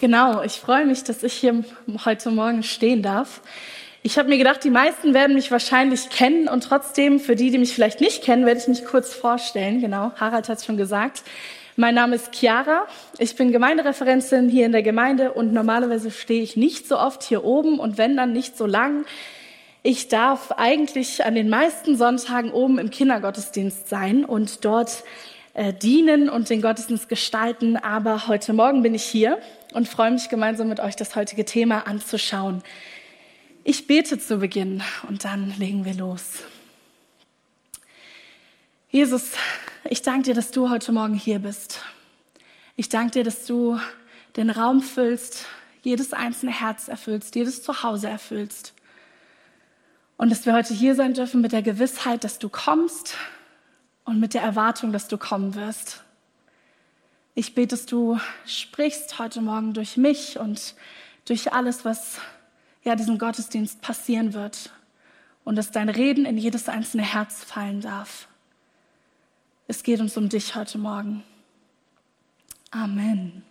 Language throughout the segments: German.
Genau, ich freue mich, dass ich hier heute Morgen stehen darf. Ich habe mir gedacht, die meisten werden mich wahrscheinlich kennen und trotzdem, für die, die mich vielleicht nicht kennen, werde ich mich kurz vorstellen. Genau, Harald hat es schon gesagt. Mein Name ist Chiara. Ich bin Gemeindereferentin hier in der Gemeinde und normalerweise stehe ich nicht so oft hier oben und wenn dann nicht so lang. Ich darf eigentlich an den meisten Sonntagen oben im Kindergottesdienst sein und dort äh, dienen und den Gottesdienst gestalten. Aber heute Morgen bin ich hier und freue mich gemeinsam mit euch das heutige Thema anzuschauen. Ich bete zu Beginn und dann legen wir los. Jesus, ich danke dir, dass du heute Morgen hier bist. Ich danke dir, dass du den Raum füllst, jedes einzelne Herz erfüllst, jedes Zuhause erfüllst. Und dass wir heute hier sein dürfen mit der Gewissheit, dass du kommst und mit der Erwartung, dass du kommen wirst. Ich bete, dass du sprichst heute Morgen durch mich und durch alles, was ja, diesen Gottesdienst passieren wird und dass dein Reden in jedes einzelne Herz fallen darf. Es geht uns um dich heute Morgen. Amen.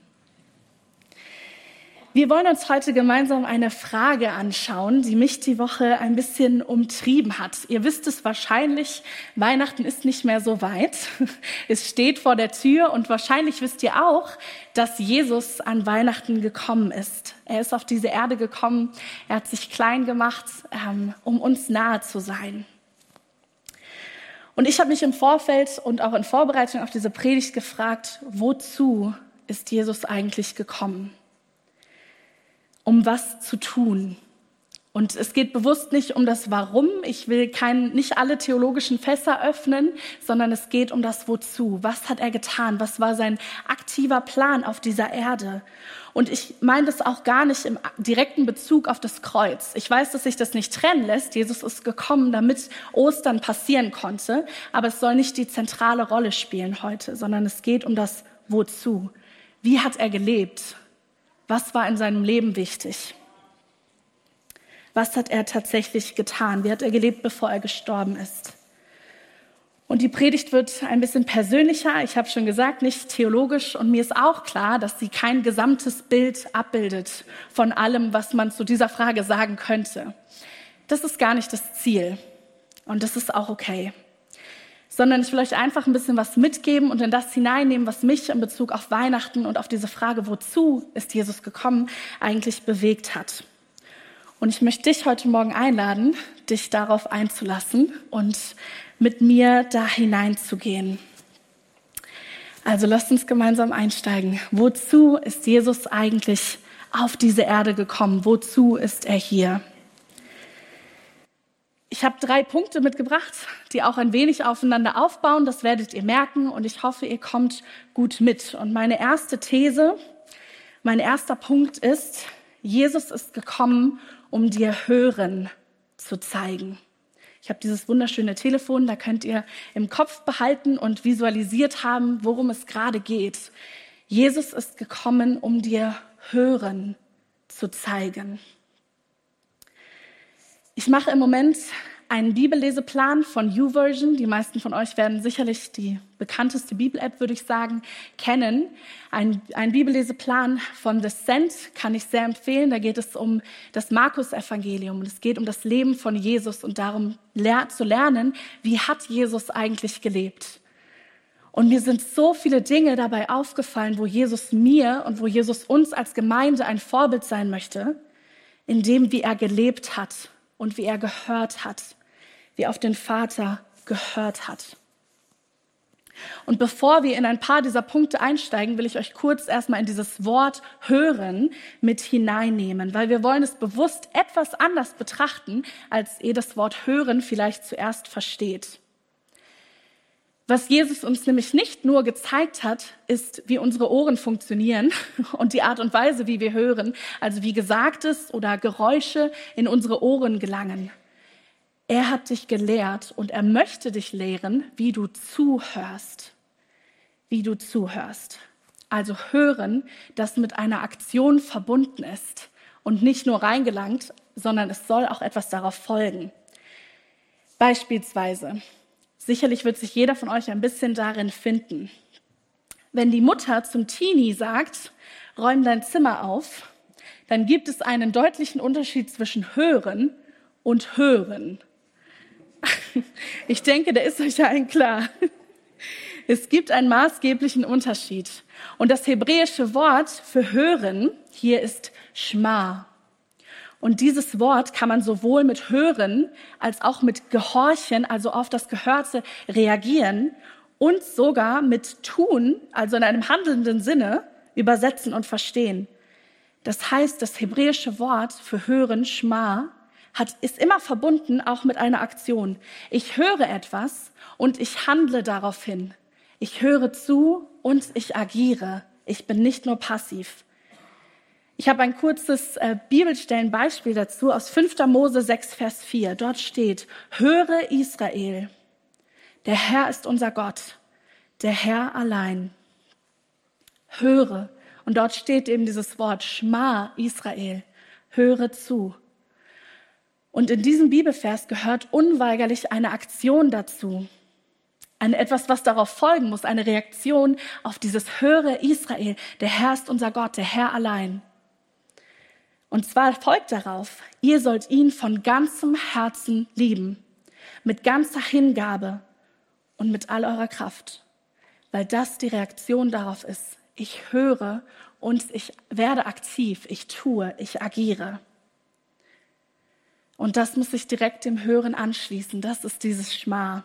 Wir wollen uns heute gemeinsam eine Frage anschauen, die mich die Woche ein bisschen umtrieben hat. Ihr wisst es wahrscheinlich, Weihnachten ist nicht mehr so weit. Es steht vor der Tür und wahrscheinlich wisst ihr auch, dass Jesus an Weihnachten gekommen ist. Er ist auf diese Erde gekommen, er hat sich klein gemacht, ähm, um uns nahe zu sein. Und ich habe mich im Vorfeld und auch in Vorbereitung auf diese Predigt gefragt, wozu ist Jesus eigentlich gekommen? Um was zu tun. Und es geht bewusst nicht um das Warum. Ich will kein, nicht alle theologischen Fässer öffnen, sondern es geht um das Wozu. Was hat er getan? Was war sein aktiver Plan auf dieser Erde? Und ich meine das auch gar nicht im direkten Bezug auf das Kreuz. Ich weiß, dass sich das nicht trennen lässt. Jesus ist gekommen, damit Ostern passieren konnte. Aber es soll nicht die zentrale Rolle spielen heute, sondern es geht um das Wozu. Wie hat er gelebt? Was war in seinem Leben wichtig? Was hat er tatsächlich getan? Wie hat er gelebt, bevor er gestorben ist? Und die Predigt wird ein bisschen persönlicher. Ich habe schon gesagt, nicht theologisch. Und mir ist auch klar, dass sie kein gesamtes Bild abbildet von allem, was man zu dieser Frage sagen könnte. Das ist gar nicht das Ziel. Und das ist auch okay sondern ich will euch einfach ein bisschen was mitgeben und in das hineinnehmen, was mich in Bezug auf Weihnachten und auf diese Frage, wozu ist Jesus gekommen, eigentlich bewegt hat. Und ich möchte dich heute Morgen einladen, dich darauf einzulassen und mit mir da hineinzugehen. Also lasst uns gemeinsam einsteigen. Wozu ist Jesus eigentlich auf diese Erde gekommen? Wozu ist er hier? Ich habe drei Punkte mitgebracht, die auch ein wenig aufeinander aufbauen. Das werdet ihr merken und ich hoffe, ihr kommt gut mit. Und meine erste These, mein erster Punkt ist, Jesus ist gekommen, um dir Hören zu zeigen. Ich habe dieses wunderschöne Telefon, da könnt ihr im Kopf behalten und visualisiert haben, worum es gerade geht. Jesus ist gekommen, um dir Hören zu zeigen. Ich mache im Moment einen Bibelleseplan von YouVersion. Die meisten von euch werden sicherlich die bekannteste Bibel-App, würde ich sagen, kennen. Ein, ein Bibelleseplan von The Sent kann ich sehr empfehlen. Da geht es um das Markus-Evangelium. Es geht um das Leben von Jesus und darum zu lernen, wie hat Jesus eigentlich gelebt. Und mir sind so viele Dinge dabei aufgefallen, wo Jesus mir und wo Jesus uns als Gemeinde ein Vorbild sein möchte, in dem, wie er gelebt hat und wie er gehört hat, wie er auf den Vater gehört hat. Und bevor wir in ein paar dieser Punkte einsteigen, will ich euch kurz erstmal in dieses Wort hören mit hineinnehmen, weil wir wollen es bewusst etwas anders betrachten, als ihr das Wort hören vielleicht zuerst versteht. Was Jesus uns nämlich nicht nur gezeigt hat, ist, wie unsere Ohren funktionieren und die Art und Weise, wie wir hören, also wie Gesagtes oder Geräusche in unsere Ohren gelangen. Er hat dich gelehrt und er möchte dich lehren, wie du zuhörst. Wie du zuhörst. Also hören, das mit einer Aktion verbunden ist und nicht nur reingelangt, sondern es soll auch etwas darauf folgen. Beispielsweise, Sicherlich wird sich jeder von euch ein bisschen darin finden. Wenn die Mutter zum Teenie sagt, räum dein Zimmer auf, dann gibt es einen deutlichen Unterschied zwischen hören und hören. Ich denke, der ist euch allen klar. Es gibt einen maßgeblichen Unterschied. Und das hebräische Wort für hören hier ist Schma. Und dieses Wort kann man sowohl mit hören als auch mit gehorchen, also auf das Gehörte reagieren und sogar mit tun, also in einem handelnden Sinne, übersetzen und verstehen. Das heißt, das hebräische Wort für hören, Schma, hat, ist immer verbunden auch mit einer Aktion. Ich höre etwas und ich handle daraufhin. Ich höre zu und ich agiere. Ich bin nicht nur passiv. Ich habe ein kurzes äh, Bibelstellenbeispiel dazu aus 5. Mose 6, Vers 4. Dort steht, höre Israel, der Herr ist unser Gott, der Herr allein. Höre. Und dort steht eben dieses Wort Schma Israel, höre zu. Und in diesem Bibelvers gehört unweigerlich eine Aktion dazu. Ein, etwas, was darauf folgen muss, eine Reaktion auf dieses Höre Israel. Der Herr ist unser Gott, der Herr allein. Und zwar folgt darauf, ihr sollt ihn von ganzem Herzen lieben, mit ganzer Hingabe und mit all eurer Kraft, weil das die Reaktion darauf ist. Ich höre und ich werde aktiv, ich tue, ich agiere. Und das muss sich direkt dem Hören anschließen. Das ist dieses Schma.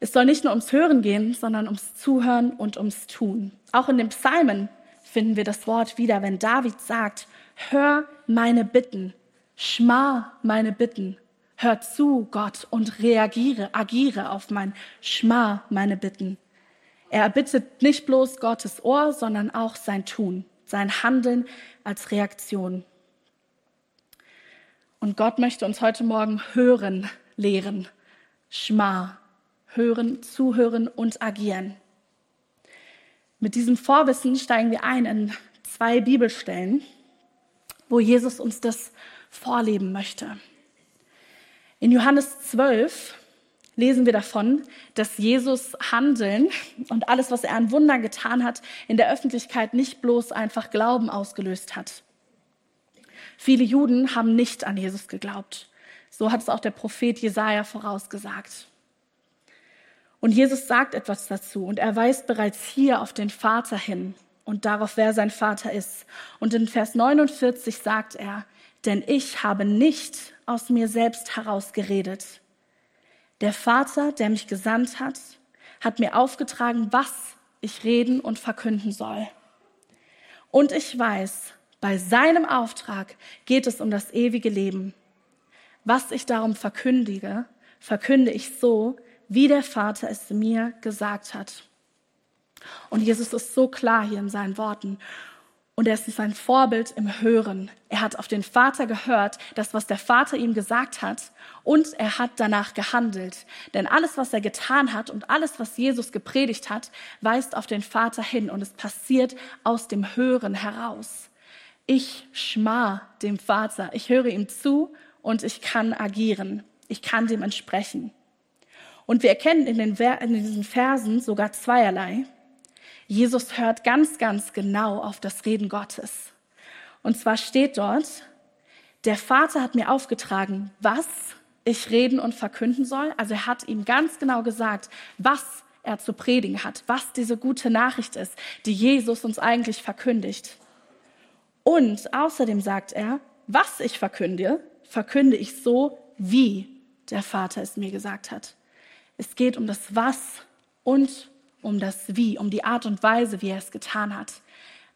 Es soll nicht nur ums Hören gehen, sondern ums Zuhören und ums Tun. Auch in den Psalmen finden wir das Wort wieder, wenn David sagt, hör meine Bitten, schma meine Bitten, hör zu, Gott, und reagiere, agiere auf mein schma meine Bitten. Er erbittet nicht bloß Gottes Ohr, sondern auch sein Tun, sein Handeln als Reaktion. Und Gott möchte uns heute Morgen hören lehren, schma, hören, zuhören und agieren. Mit diesem Vorwissen steigen wir ein in zwei Bibelstellen, wo Jesus uns das vorleben möchte. In Johannes 12 lesen wir davon, dass Jesus Handeln und alles, was er an Wundern getan hat, in der Öffentlichkeit nicht bloß einfach Glauben ausgelöst hat. Viele Juden haben nicht an Jesus geglaubt. So hat es auch der Prophet Jesaja vorausgesagt. Und Jesus sagt etwas dazu und er weist bereits hier auf den Vater hin und darauf, wer sein Vater ist. Und in Vers 49 sagt er, denn ich habe nicht aus mir selbst heraus geredet. Der Vater, der mich gesandt hat, hat mir aufgetragen, was ich reden und verkünden soll. Und ich weiß, bei seinem Auftrag geht es um das ewige Leben. Was ich darum verkündige, verkünde ich so, wie der Vater es mir gesagt hat. Und Jesus ist so klar hier in seinen Worten. Und er ist sein Vorbild im Hören. Er hat auf den Vater gehört, das, was der Vater ihm gesagt hat, und er hat danach gehandelt. Denn alles, was er getan hat und alles, was Jesus gepredigt hat, weist auf den Vater hin und es passiert aus dem Hören heraus. Ich schma dem Vater, ich höre ihm zu und ich kann agieren. Ich kann dem entsprechen. Und wir erkennen in, den, in diesen Versen sogar zweierlei. Jesus hört ganz, ganz genau auf das Reden Gottes. Und zwar steht dort, der Vater hat mir aufgetragen, was ich reden und verkünden soll. Also er hat ihm ganz genau gesagt, was er zu predigen hat, was diese gute Nachricht ist, die Jesus uns eigentlich verkündigt. Und außerdem sagt er, was ich verkünde, verkünde ich so, wie der Vater es mir gesagt hat. Es geht um das Was und um das Wie, um die Art und Weise, wie er es getan hat.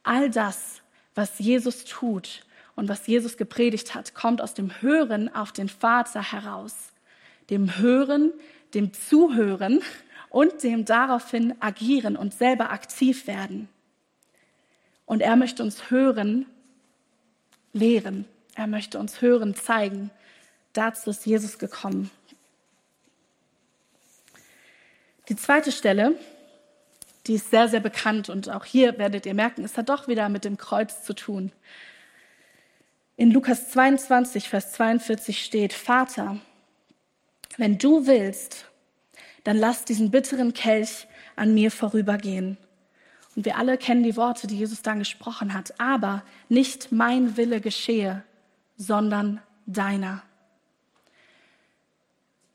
All das, was Jesus tut und was Jesus gepredigt hat, kommt aus dem Hören auf den Vater heraus. Dem Hören, dem Zuhören und dem daraufhin agieren und selber aktiv werden. Und er möchte uns hören, lehren. Er möchte uns hören, zeigen. Dazu ist Jesus gekommen. Die zweite Stelle, die ist sehr, sehr bekannt und auch hier werdet ihr merken, es hat doch wieder mit dem Kreuz zu tun. In Lukas 22, Vers 42 steht, Vater, wenn du willst, dann lass diesen bitteren Kelch an mir vorübergehen. Und wir alle kennen die Worte, die Jesus dann gesprochen hat. Aber nicht mein Wille geschehe, sondern deiner.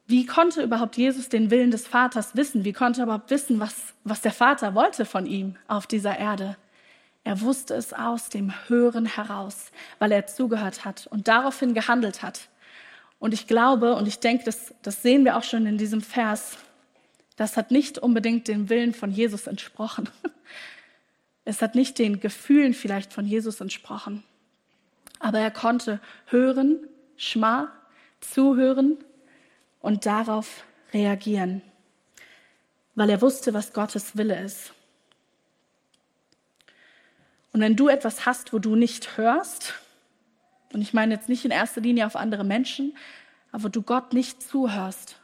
Wie konnte überhaupt Jesus den Willen des Vaters wissen? Wie konnte er überhaupt wissen, was, was der Vater wollte von ihm auf dieser Erde? Er wusste es aus dem Hören heraus, weil er zugehört hat und daraufhin gehandelt hat. Und ich glaube und ich denke, das, das sehen wir auch schon in diesem Vers, das hat nicht unbedingt dem Willen von Jesus entsprochen. Es hat nicht den Gefühlen vielleicht von Jesus entsprochen. Aber er konnte hören, schma, zuhören und darauf reagieren, weil er wusste, was Gottes Wille ist. Und wenn du etwas hast, wo du nicht hörst, und ich meine jetzt nicht in erster Linie auf andere Menschen, aber du Gott nicht zuhörst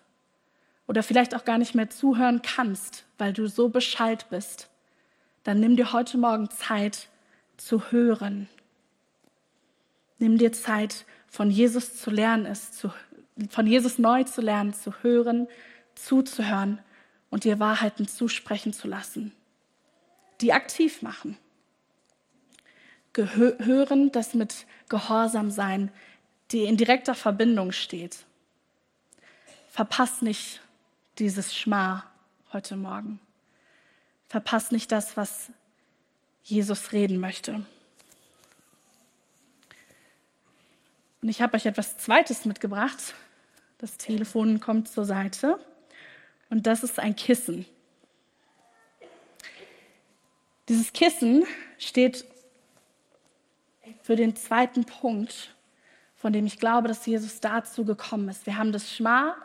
oder vielleicht auch gar nicht mehr zuhören kannst, weil du so beschallt bist, dann nimm dir heute Morgen Zeit zu hören. Nimm dir Zeit, von Jesus zu lernen, es zu von Jesus neu zu lernen, zu hören, zuzuhören und dir Wahrheiten zusprechen zu lassen, die aktiv machen. Gehören, das mit Gehorsam sein, die in direkter Verbindung steht. Verpass nicht dieses Schma heute Morgen. Verpass nicht das, was Jesus reden möchte. Und ich habe euch etwas Zweites mitgebracht. Das Telefon kommt zur Seite. Und das ist ein Kissen. Dieses Kissen steht für den zweiten Punkt, von dem ich glaube, dass Jesus dazu gekommen ist. Wir haben das Schma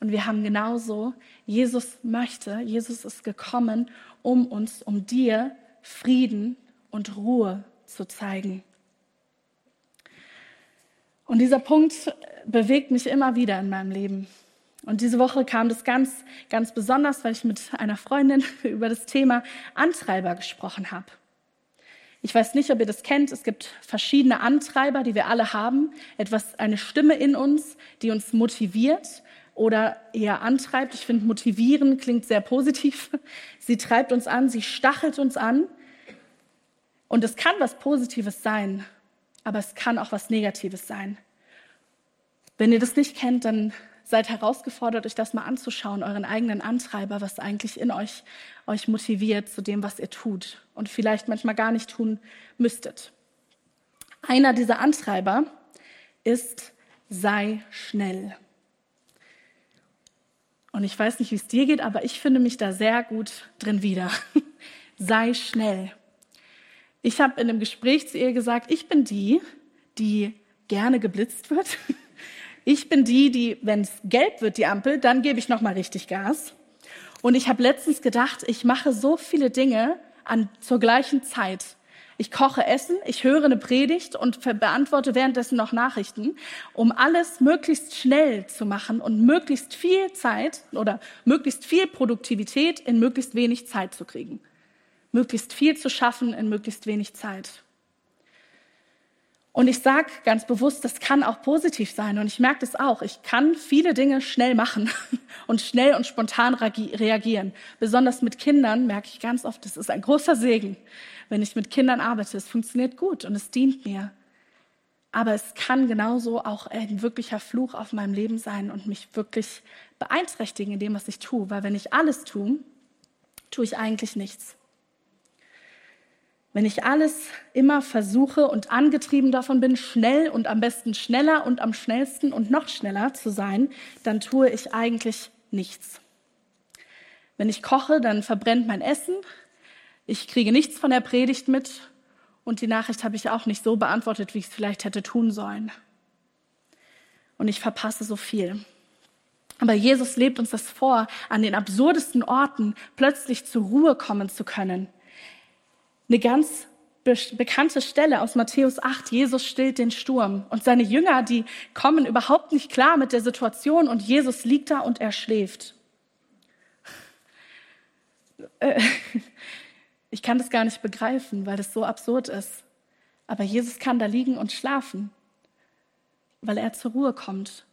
und wir haben genauso, Jesus möchte, Jesus ist gekommen, um uns, um dir Frieden und Ruhe zu zeigen. Und dieser Punkt bewegt mich immer wieder in meinem Leben. Und diese Woche kam das ganz, ganz besonders, weil ich mit einer Freundin über das Thema Antreiber gesprochen habe. Ich weiß nicht, ob ihr das kennt. Es gibt verschiedene Antreiber, die wir alle haben. Etwas, eine Stimme in uns, die uns motiviert oder eher antreibt. Ich finde, motivieren klingt sehr positiv. Sie treibt uns an, sie stachelt uns an. Und es kann was Positives sein aber es kann auch was Negatives sein. Wenn ihr das nicht kennt, dann seid herausgefordert, euch das mal anzuschauen, euren eigenen Antreiber, was eigentlich in euch euch motiviert zu dem, was ihr tut und vielleicht manchmal gar nicht tun müsstet. Einer dieser Antreiber ist, sei schnell. Und ich weiß nicht, wie es dir geht, aber ich finde mich da sehr gut drin wieder. sei schnell. Ich habe in einem Gespräch zu ihr gesagt, ich bin die, die gerne geblitzt wird. Ich bin die, die, wenn es gelb wird, die Ampel, dann gebe ich noch mal richtig Gas. Und ich habe letztens gedacht, ich mache so viele Dinge an, zur gleichen Zeit. Ich koche Essen, ich höre eine Predigt und beantworte währenddessen noch Nachrichten, um alles möglichst schnell zu machen und möglichst viel Zeit oder möglichst viel Produktivität in möglichst wenig Zeit zu kriegen möglichst viel zu schaffen in möglichst wenig Zeit. Und ich sage ganz bewusst, das kann auch positiv sein. Und ich merke das auch. Ich kann viele Dinge schnell machen und schnell und spontan reagieren. Besonders mit Kindern merke ich ganz oft, das ist ein großer Segen, wenn ich mit Kindern arbeite. Es funktioniert gut und es dient mir. Aber es kann genauso auch ein wirklicher Fluch auf meinem Leben sein und mich wirklich beeinträchtigen in dem, was ich tue. Weil wenn ich alles tue, tue ich eigentlich nichts. Wenn ich alles immer versuche und angetrieben davon bin, schnell und am besten schneller und am schnellsten und noch schneller zu sein, dann tue ich eigentlich nichts. Wenn ich koche, dann verbrennt mein Essen. Ich kriege nichts von der Predigt mit und die Nachricht habe ich auch nicht so beantwortet, wie ich es vielleicht hätte tun sollen. Und ich verpasse so viel. Aber Jesus lebt uns das vor, an den absurdesten Orten plötzlich zur Ruhe kommen zu können eine ganz be bekannte Stelle aus Matthäus 8, Jesus stillt den Sturm. Und seine Jünger, die kommen überhaupt nicht klar mit der Situation und Jesus liegt da und er schläft. Äh, ich kann das gar nicht begreifen, weil das so absurd ist. Aber Jesus kann da liegen und schlafen, weil er zur Ruhe kommt.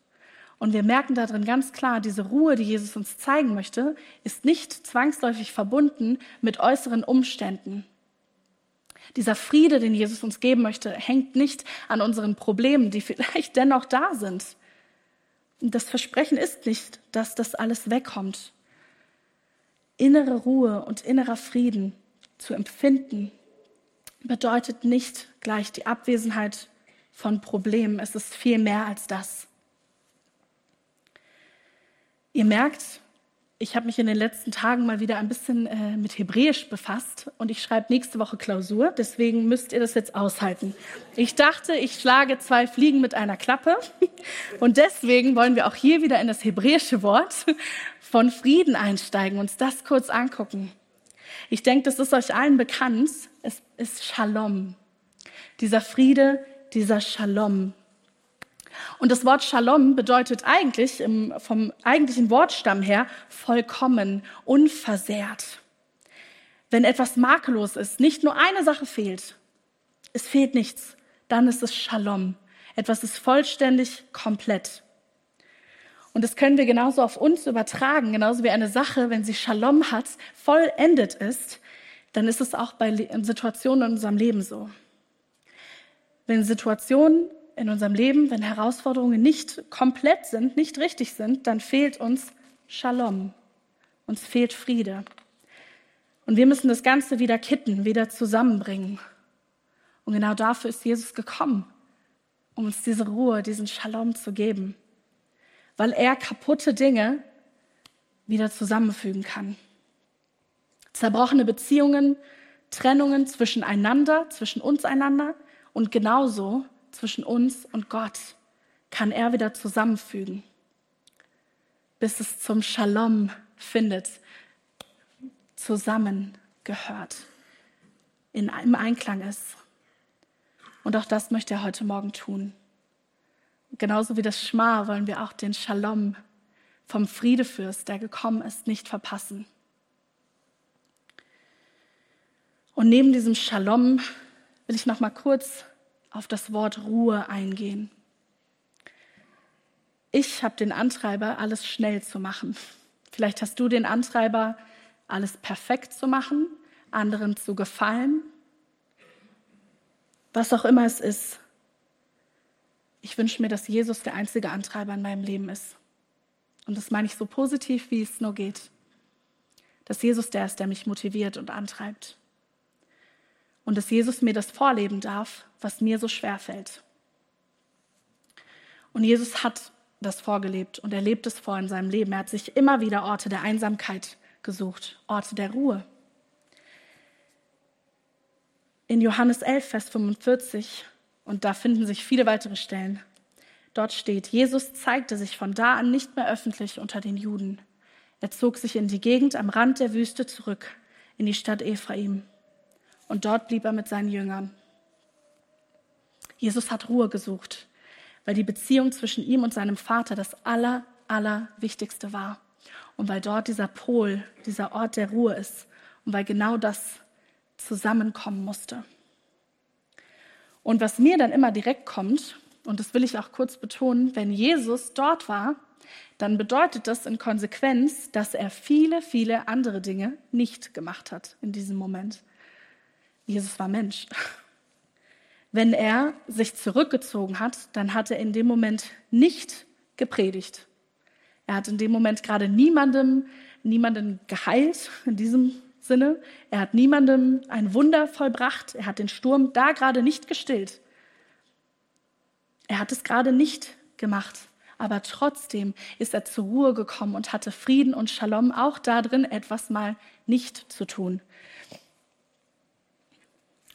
Und wir merken darin ganz klar, diese Ruhe, die Jesus uns zeigen möchte, ist nicht zwangsläufig verbunden mit äußeren Umständen. Dieser Friede, den Jesus uns geben möchte, hängt nicht an unseren Problemen, die vielleicht dennoch da sind. Das Versprechen ist nicht, dass das alles wegkommt. Innere Ruhe und innerer Frieden zu empfinden, bedeutet nicht gleich die Abwesenheit von Problemen. Es ist viel mehr als das. Ihr merkt, ich habe mich in den letzten Tagen mal wieder ein bisschen äh, mit Hebräisch befasst und ich schreibe nächste Woche Klausur, deswegen müsst ihr das jetzt aushalten. Ich dachte, ich schlage zwei Fliegen mit einer Klappe und deswegen wollen wir auch hier wieder in das hebräische Wort von Frieden einsteigen, uns das kurz angucken. Ich denke, das ist euch allen bekannt. Es ist Shalom. Dieser Friede, dieser Shalom. Und das Wort Shalom bedeutet eigentlich im, vom eigentlichen Wortstamm her vollkommen, unversehrt. Wenn etwas makellos ist, nicht nur eine Sache fehlt, es fehlt nichts, dann ist es Shalom. Etwas ist vollständig, komplett. Und das können wir genauso auf uns übertragen, genauso wie eine Sache, wenn sie Shalom hat, vollendet ist, dann ist es auch bei Situationen in unserem Leben so. Wenn Situationen in unserem Leben, wenn Herausforderungen nicht komplett sind, nicht richtig sind, dann fehlt uns Shalom. Uns fehlt Friede. Und wir müssen das Ganze wieder kitten, wieder zusammenbringen. Und genau dafür ist Jesus gekommen, um uns diese Ruhe, diesen Shalom zu geben weil er kaputte Dinge wieder zusammenfügen kann. Zerbrochene Beziehungen, Trennungen zwischen einander, zwischen uns einander und genauso zwischen uns und Gott kann er wieder zusammenfügen, bis es zum Shalom findet, zusammengehört, in, im Einklang ist. Und auch das möchte er heute Morgen tun. Genauso wie das Schma wollen wir auch den Shalom vom Friedefürst, der gekommen ist, nicht verpassen. Und neben diesem Shalom will ich noch mal kurz auf das Wort Ruhe eingehen. Ich habe den Antreiber, alles schnell zu machen. Vielleicht hast du den Antreiber, alles perfekt zu machen, anderen zu gefallen. Was auch immer es ist, ich wünsche mir, dass Jesus der einzige Antreiber in meinem Leben ist. Und das meine ich so positiv, wie es nur geht. Dass Jesus der ist, der mich motiviert und antreibt. Und dass Jesus mir das vorleben darf, was mir so schwer fällt. Und Jesus hat das vorgelebt und er lebt es vor in seinem Leben. Er hat sich immer wieder Orte der Einsamkeit gesucht, Orte der Ruhe. In Johannes 11, Vers 45 und da finden sich viele weitere Stellen. Dort steht, Jesus zeigte sich von da an nicht mehr öffentlich unter den Juden. Er zog sich in die Gegend am Rand der Wüste zurück, in die Stadt Ephraim. Und dort blieb er mit seinen Jüngern. Jesus hat Ruhe gesucht, weil die Beziehung zwischen ihm und seinem Vater das aller, aller war. Und weil dort dieser Pol, dieser Ort der Ruhe ist. Und weil genau das zusammenkommen musste. Und was mir dann immer direkt kommt, und das will ich auch kurz betonen, wenn Jesus dort war, dann bedeutet das in Konsequenz, dass er viele, viele andere Dinge nicht gemacht hat in diesem Moment. Jesus war Mensch. Wenn er sich zurückgezogen hat, dann hat er in dem Moment nicht gepredigt. Er hat in dem Moment gerade niemandem, niemanden geheilt in diesem Sinne. Er hat niemandem ein Wunder vollbracht. Er hat den Sturm da gerade nicht gestillt. Er hat es gerade nicht gemacht. Aber trotzdem ist er zur Ruhe gekommen und hatte Frieden und Shalom auch darin, etwas mal nicht zu tun.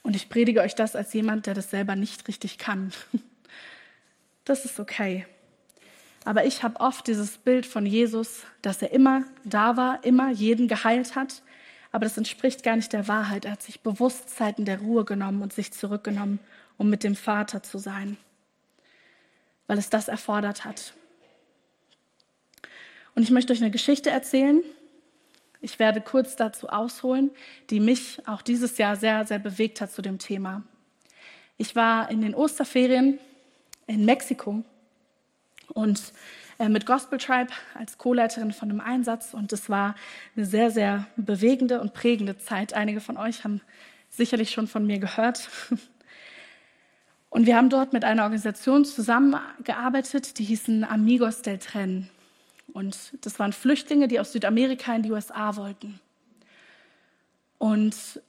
Und ich predige euch das als jemand, der das selber nicht richtig kann. Das ist okay. Aber ich habe oft dieses Bild von Jesus, dass er immer da war, immer jeden geheilt hat, aber das entspricht gar nicht der Wahrheit. Er hat sich bewusst Zeiten der Ruhe genommen und sich zurückgenommen, um mit dem Vater zu sein, weil es das erfordert hat. Und ich möchte euch eine Geschichte erzählen. Ich werde kurz dazu ausholen, die mich auch dieses Jahr sehr, sehr bewegt hat zu dem Thema. Ich war in den Osterferien in Mexiko und äh, mit Gospel Tribe als Co-Leiterin von einem Einsatz und es war eine sehr, sehr bewegende und prägende Zeit. Einige von euch haben sicherlich schon von mir gehört. Und wir haben dort mit einer Organisation zusammengearbeitet, die hießen Amigos del Tren. Und das waren Flüchtlinge, die aus Südamerika in die USA wollten. Und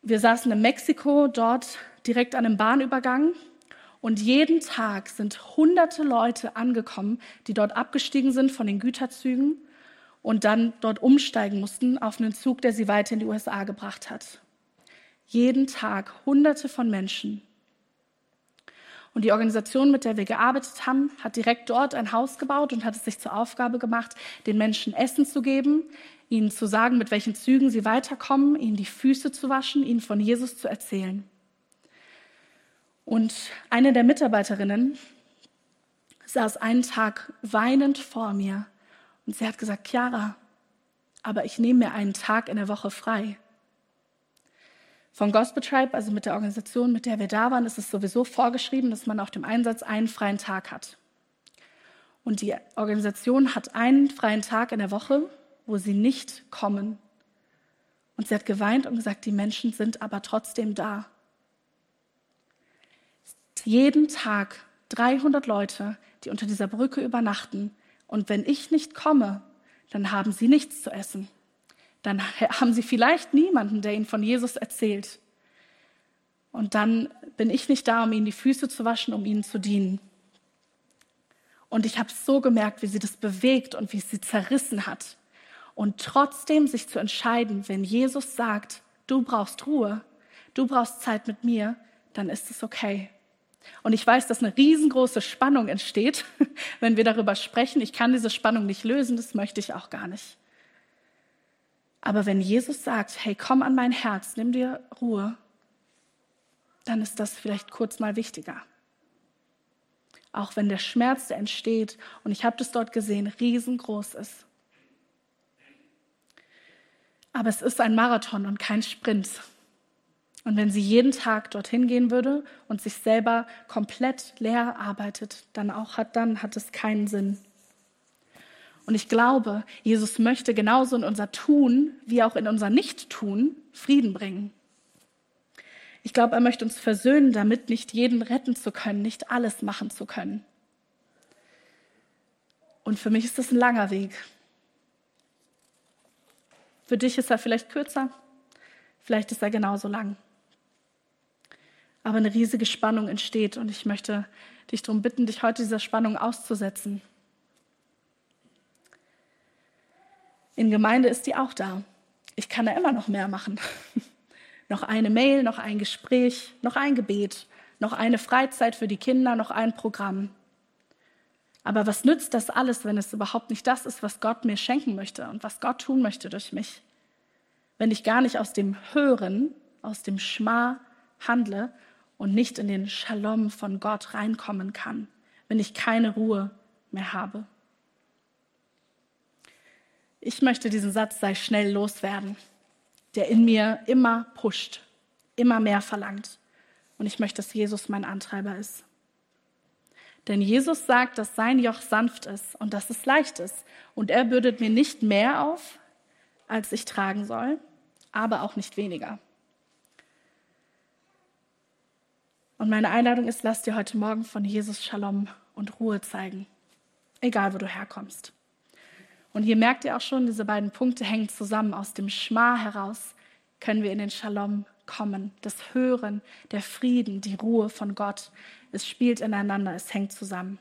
wir saßen in Mexiko, dort direkt an einem Bahnübergang. Und jeden Tag sind hunderte Leute angekommen, die dort abgestiegen sind von den Güterzügen und dann dort umsteigen mussten auf einen Zug, der sie weiter in die USA gebracht hat. Jeden Tag hunderte von Menschen. Und die Organisation, mit der wir gearbeitet haben, hat direkt dort ein Haus gebaut und hat es sich zur Aufgabe gemacht, den Menschen Essen zu geben, ihnen zu sagen, mit welchen Zügen sie weiterkommen, ihnen die Füße zu waschen, ihnen von Jesus zu erzählen. Und eine der Mitarbeiterinnen saß einen Tag weinend vor mir und sie hat gesagt, Chiara, aber ich nehme mir einen Tag in der Woche frei. Von Gospel Tribe, also mit der Organisation, mit der wir da waren, ist es sowieso vorgeschrieben, dass man auf dem Einsatz einen freien Tag hat. Und die Organisation hat einen freien Tag in der Woche, wo sie nicht kommen. Und sie hat geweint und gesagt, die Menschen sind aber trotzdem da. Jeden Tag 300 Leute, die unter dieser Brücke übernachten. Und wenn ich nicht komme, dann haben sie nichts zu essen dann haben sie vielleicht niemanden, der ihnen von Jesus erzählt. Und dann bin ich nicht da, um ihnen die Füße zu waschen, um ihnen zu dienen. Und ich habe so gemerkt, wie sie das bewegt und wie es sie zerrissen hat. Und trotzdem sich zu entscheiden, wenn Jesus sagt, du brauchst Ruhe, du brauchst Zeit mit mir, dann ist es okay. Und ich weiß, dass eine riesengroße Spannung entsteht, wenn wir darüber sprechen. Ich kann diese Spannung nicht lösen, das möchte ich auch gar nicht. Aber wenn Jesus sagt, hey, komm an mein Herz, nimm dir Ruhe, dann ist das vielleicht kurz mal wichtiger. Auch wenn der Schmerz, der entsteht, und ich habe das dort gesehen, riesengroß ist. Aber es ist ein Marathon und kein Sprint. Und wenn sie jeden Tag dorthin gehen würde und sich selber komplett leer arbeitet, dann auch hat, dann hat es keinen Sinn. Und ich glaube, Jesus möchte genauso in unser Tun wie auch in unser Nicht-Tun Frieden bringen. Ich glaube, er möchte uns versöhnen, damit nicht jeden retten zu können, nicht alles machen zu können. Und für mich ist das ein langer Weg. Für dich ist er vielleicht kürzer, vielleicht ist er genauso lang. Aber eine riesige Spannung entsteht und ich möchte dich darum bitten, dich heute dieser Spannung auszusetzen In Gemeinde ist die auch da. Ich kann da immer noch mehr machen. noch eine Mail, noch ein Gespräch, noch ein Gebet, noch eine Freizeit für die Kinder, noch ein Programm. Aber was nützt das alles, wenn es überhaupt nicht das ist, was Gott mir schenken möchte und was Gott tun möchte durch mich? Wenn ich gar nicht aus dem Hören, aus dem Schma handle und nicht in den Shalom von Gott reinkommen kann, wenn ich keine Ruhe mehr habe. Ich möchte diesen Satz sei schnell loswerden, der in mir immer pusht, immer mehr verlangt. Und ich möchte, dass Jesus mein Antreiber ist. Denn Jesus sagt, dass sein Joch sanft ist und dass es leicht ist. Und er bürdet mir nicht mehr auf, als ich tragen soll, aber auch nicht weniger. Und meine Einladung ist, lass dir heute Morgen von Jesus Shalom und Ruhe zeigen, egal wo du herkommst. Und hier merkt ihr auch schon, diese beiden Punkte hängen zusammen. Aus dem Schma heraus können wir in den Shalom kommen. Das Hören, der Frieden, die Ruhe von Gott. Es spielt ineinander, es hängt zusammen.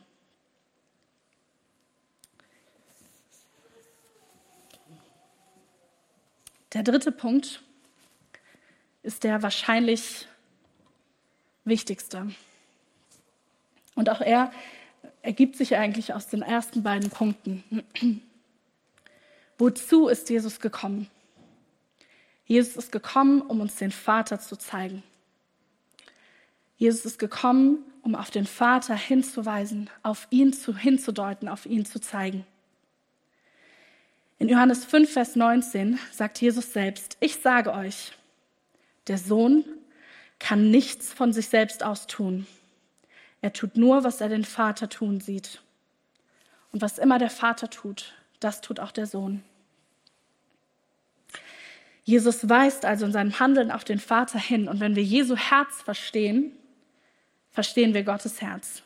Der dritte Punkt ist der wahrscheinlich wichtigste. Und auch er ergibt sich eigentlich aus den ersten beiden Punkten. Wozu ist Jesus gekommen? Jesus ist gekommen, um uns den Vater zu zeigen. Jesus ist gekommen, um auf den Vater hinzuweisen, auf ihn zu, hinzudeuten, auf ihn zu zeigen. In Johannes 5, Vers 19 sagt Jesus selbst, ich sage euch, der Sohn kann nichts von sich selbst aus tun. Er tut nur, was er den Vater tun sieht. Und was immer der Vater tut, das tut auch der Sohn. Jesus weist also in seinem Handeln auf den Vater hin. Und wenn wir Jesu Herz verstehen, verstehen wir Gottes Herz.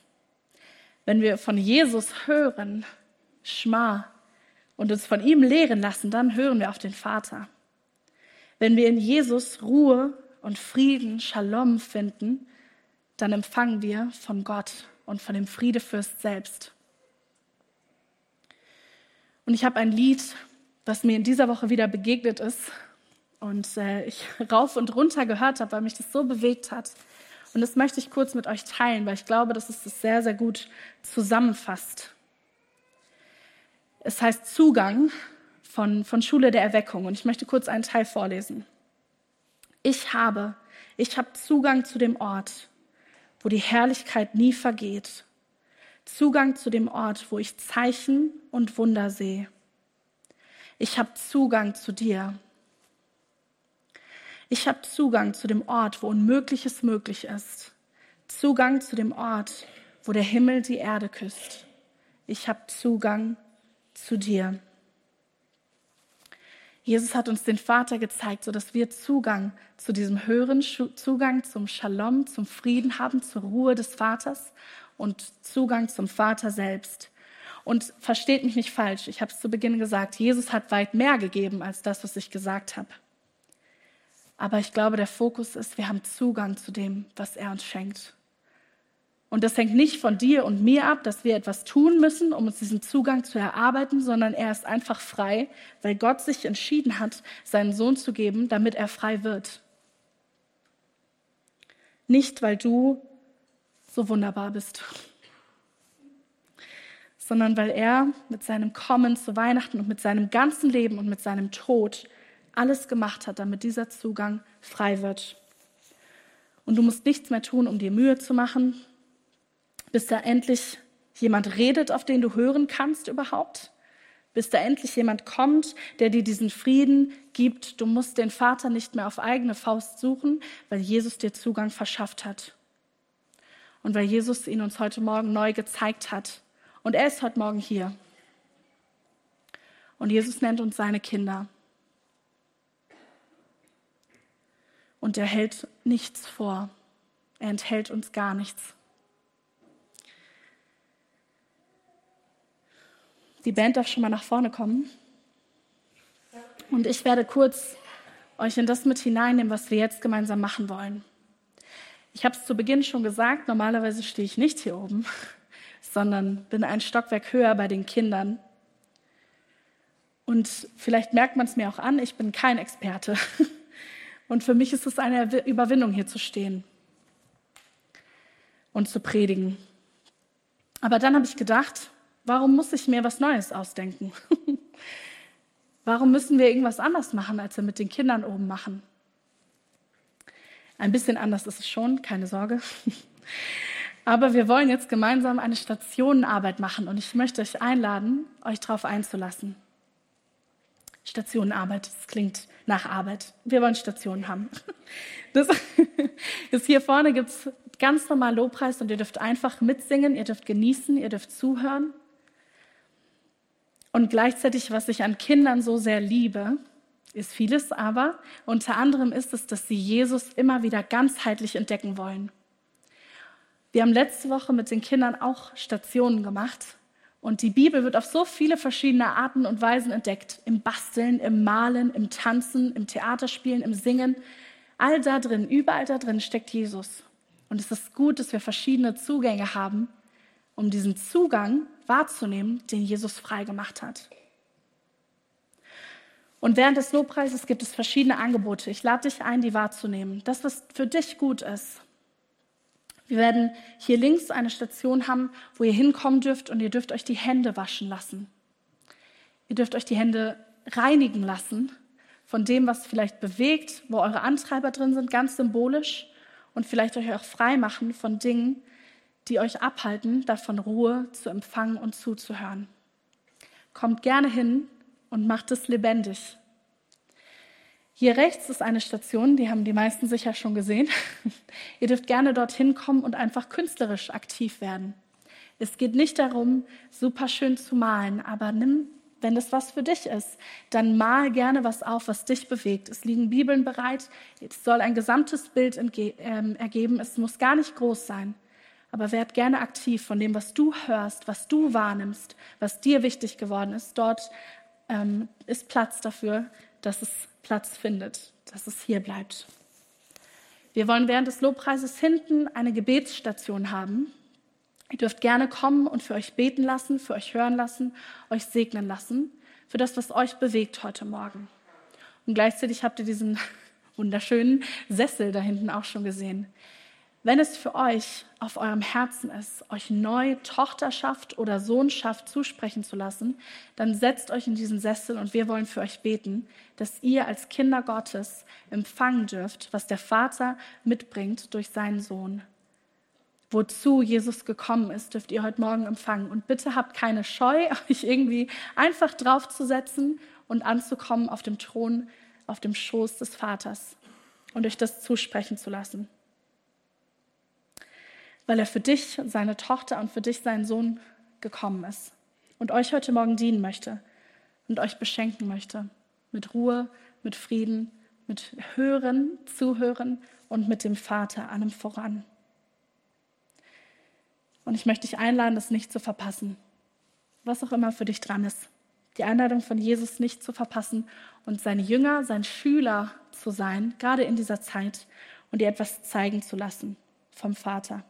Wenn wir von Jesus hören, Schma, und uns von ihm lehren lassen, dann hören wir auf den Vater. Wenn wir in Jesus Ruhe und Frieden, Shalom finden, dann empfangen wir von Gott und von dem Friedefürst selbst. Und ich habe ein Lied, das mir in dieser Woche wieder begegnet ist und äh, ich rauf und runter gehört habe, weil mich das so bewegt hat. Und das möchte ich kurz mit euch teilen, weil ich glaube, dass es das sehr, sehr gut zusammenfasst. Es heißt Zugang von, von Schule der Erweckung und ich möchte kurz einen Teil vorlesen. Ich habe, ich habe Zugang zu dem Ort, wo die Herrlichkeit nie vergeht. Zugang zu dem Ort, wo ich Zeichen und Wunder sehe. Ich habe Zugang zu dir. Ich habe Zugang zu dem Ort, wo Unmögliches möglich ist. Zugang zu dem Ort, wo der Himmel die Erde küsst. Ich habe Zugang zu dir. Jesus hat uns den Vater gezeigt, sodass wir Zugang zu diesem höheren Zugang zum Shalom, zum Frieden haben, zur Ruhe des Vaters und Zugang zum Vater selbst. Und versteht mich nicht falsch, ich habe es zu Beginn gesagt, Jesus hat weit mehr gegeben als das, was ich gesagt habe. Aber ich glaube, der Fokus ist, wir haben Zugang zu dem, was er uns schenkt. Und das hängt nicht von dir und mir ab, dass wir etwas tun müssen, um uns diesen Zugang zu erarbeiten, sondern er ist einfach frei, weil Gott sich entschieden hat, seinen Sohn zu geben, damit er frei wird. Nicht, weil du so wunderbar bist, sondern weil er mit seinem Kommen zu Weihnachten und mit seinem ganzen Leben und mit seinem Tod alles gemacht hat, damit dieser Zugang frei wird. Und du musst nichts mehr tun, um dir Mühe zu machen, bis da endlich jemand redet, auf den du hören kannst überhaupt, bis da endlich jemand kommt, der dir diesen Frieden gibt. Du musst den Vater nicht mehr auf eigene Faust suchen, weil Jesus dir Zugang verschafft hat. Und weil Jesus ihn uns heute Morgen neu gezeigt hat. Und er ist heute Morgen hier. Und Jesus nennt uns seine Kinder. Und er hält nichts vor. Er enthält uns gar nichts. Die Band darf schon mal nach vorne kommen. Und ich werde kurz euch in das mit hineinnehmen, was wir jetzt gemeinsam machen wollen. Ich habe es zu Beginn schon gesagt, normalerweise stehe ich nicht hier oben, sondern bin ein Stockwerk höher bei den Kindern. Und vielleicht merkt man es mir auch an, ich bin kein Experte. Und für mich ist es eine Überwindung, hier zu stehen und zu predigen. Aber dann habe ich gedacht, Warum muss ich mir was Neues ausdenken? Warum müssen wir irgendwas anders machen, als wir mit den Kindern oben machen? Ein bisschen anders ist es schon, keine Sorge. Aber wir wollen jetzt gemeinsam eine Stationenarbeit machen und ich möchte euch einladen, euch darauf einzulassen. Stationenarbeit, das klingt nach Arbeit. Wir wollen Stationen haben. Das ist hier vorne gibt es ganz normal Lobpreis und ihr dürft einfach mitsingen, ihr dürft genießen, ihr dürft zuhören. Und gleichzeitig, was ich an Kindern so sehr liebe, ist vieles, aber unter anderem ist es, dass sie Jesus immer wieder ganzheitlich entdecken wollen. Wir haben letzte Woche mit den Kindern auch Stationen gemacht und die Bibel wird auf so viele verschiedene Arten und Weisen entdeckt. Im Basteln, im Malen, im Tanzen, im Theaterspielen, im Singen. All da drin, überall da drin steckt Jesus. Und es ist gut, dass wir verschiedene Zugänge haben, um diesen Zugang wahrzunehmen, den Jesus freigemacht hat. Und während des Lobpreises gibt es verschiedene Angebote. Ich lade dich ein, die wahrzunehmen. Das, was für dich gut ist. Wir werden hier links eine Station haben, wo ihr hinkommen dürft und ihr dürft euch die Hände waschen lassen. Ihr dürft euch die Hände reinigen lassen von dem, was vielleicht bewegt, wo eure Antreiber drin sind, ganz symbolisch und vielleicht euch auch frei machen von Dingen, die euch abhalten, davon Ruhe zu empfangen und zuzuhören. Kommt gerne hin und macht es lebendig. Hier rechts ist eine Station, die haben die meisten sicher schon gesehen. Ihr dürft gerne dorthin kommen und einfach künstlerisch aktiv werden. Es geht nicht darum, super schön zu malen, aber nimm, wenn das was für dich ist, dann mal gerne was auf, was dich bewegt. Es liegen Bibeln bereit. Es soll ein gesamtes Bild ähm, ergeben. Es muss gar nicht groß sein. Aber werd gerne aktiv von dem, was du hörst, was du wahrnimmst, was dir wichtig geworden ist. Dort ähm, ist Platz dafür, dass es Platz findet, dass es hier bleibt. Wir wollen während des Lobpreises hinten eine Gebetsstation haben. Ihr dürft gerne kommen und für euch beten lassen, für euch hören lassen, euch segnen lassen, für das, was euch bewegt heute Morgen. Und gleichzeitig habt ihr diesen wunderschönen Sessel da hinten auch schon gesehen. Wenn es für euch auf eurem Herzen ist, euch neu Tochterschaft oder Sohnschaft zusprechen zu lassen, dann setzt euch in diesen Sessel und wir wollen für euch beten, dass ihr als Kinder Gottes empfangen dürft, was der Vater mitbringt durch seinen Sohn. Wozu Jesus gekommen ist, dürft ihr heute Morgen empfangen. Und bitte habt keine Scheu, euch irgendwie einfach draufzusetzen und anzukommen auf dem Thron, auf dem Schoß des Vaters und euch das zusprechen zu lassen weil er für dich, seine Tochter und für dich, seinen Sohn gekommen ist und euch heute Morgen dienen möchte und euch beschenken möchte mit Ruhe, mit Frieden, mit Hören, Zuhören und mit dem Vater allem voran. Und ich möchte dich einladen, das nicht zu verpassen, was auch immer für dich dran ist. Die Einladung von Jesus nicht zu verpassen und sein Jünger, sein Schüler zu sein, gerade in dieser Zeit und dir etwas zeigen zu lassen vom Vater.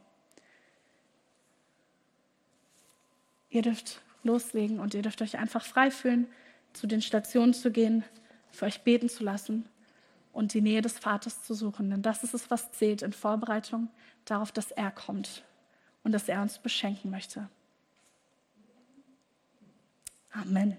Ihr dürft loslegen und ihr dürft euch einfach frei fühlen, zu den Stationen zu gehen, für euch beten zu lassen und die Nähe des Vaters zu suchen. Denn das ist es, was zählt in Vorbereitung darauf, dass er kommt und dass er uns beschenken möchte. Amen.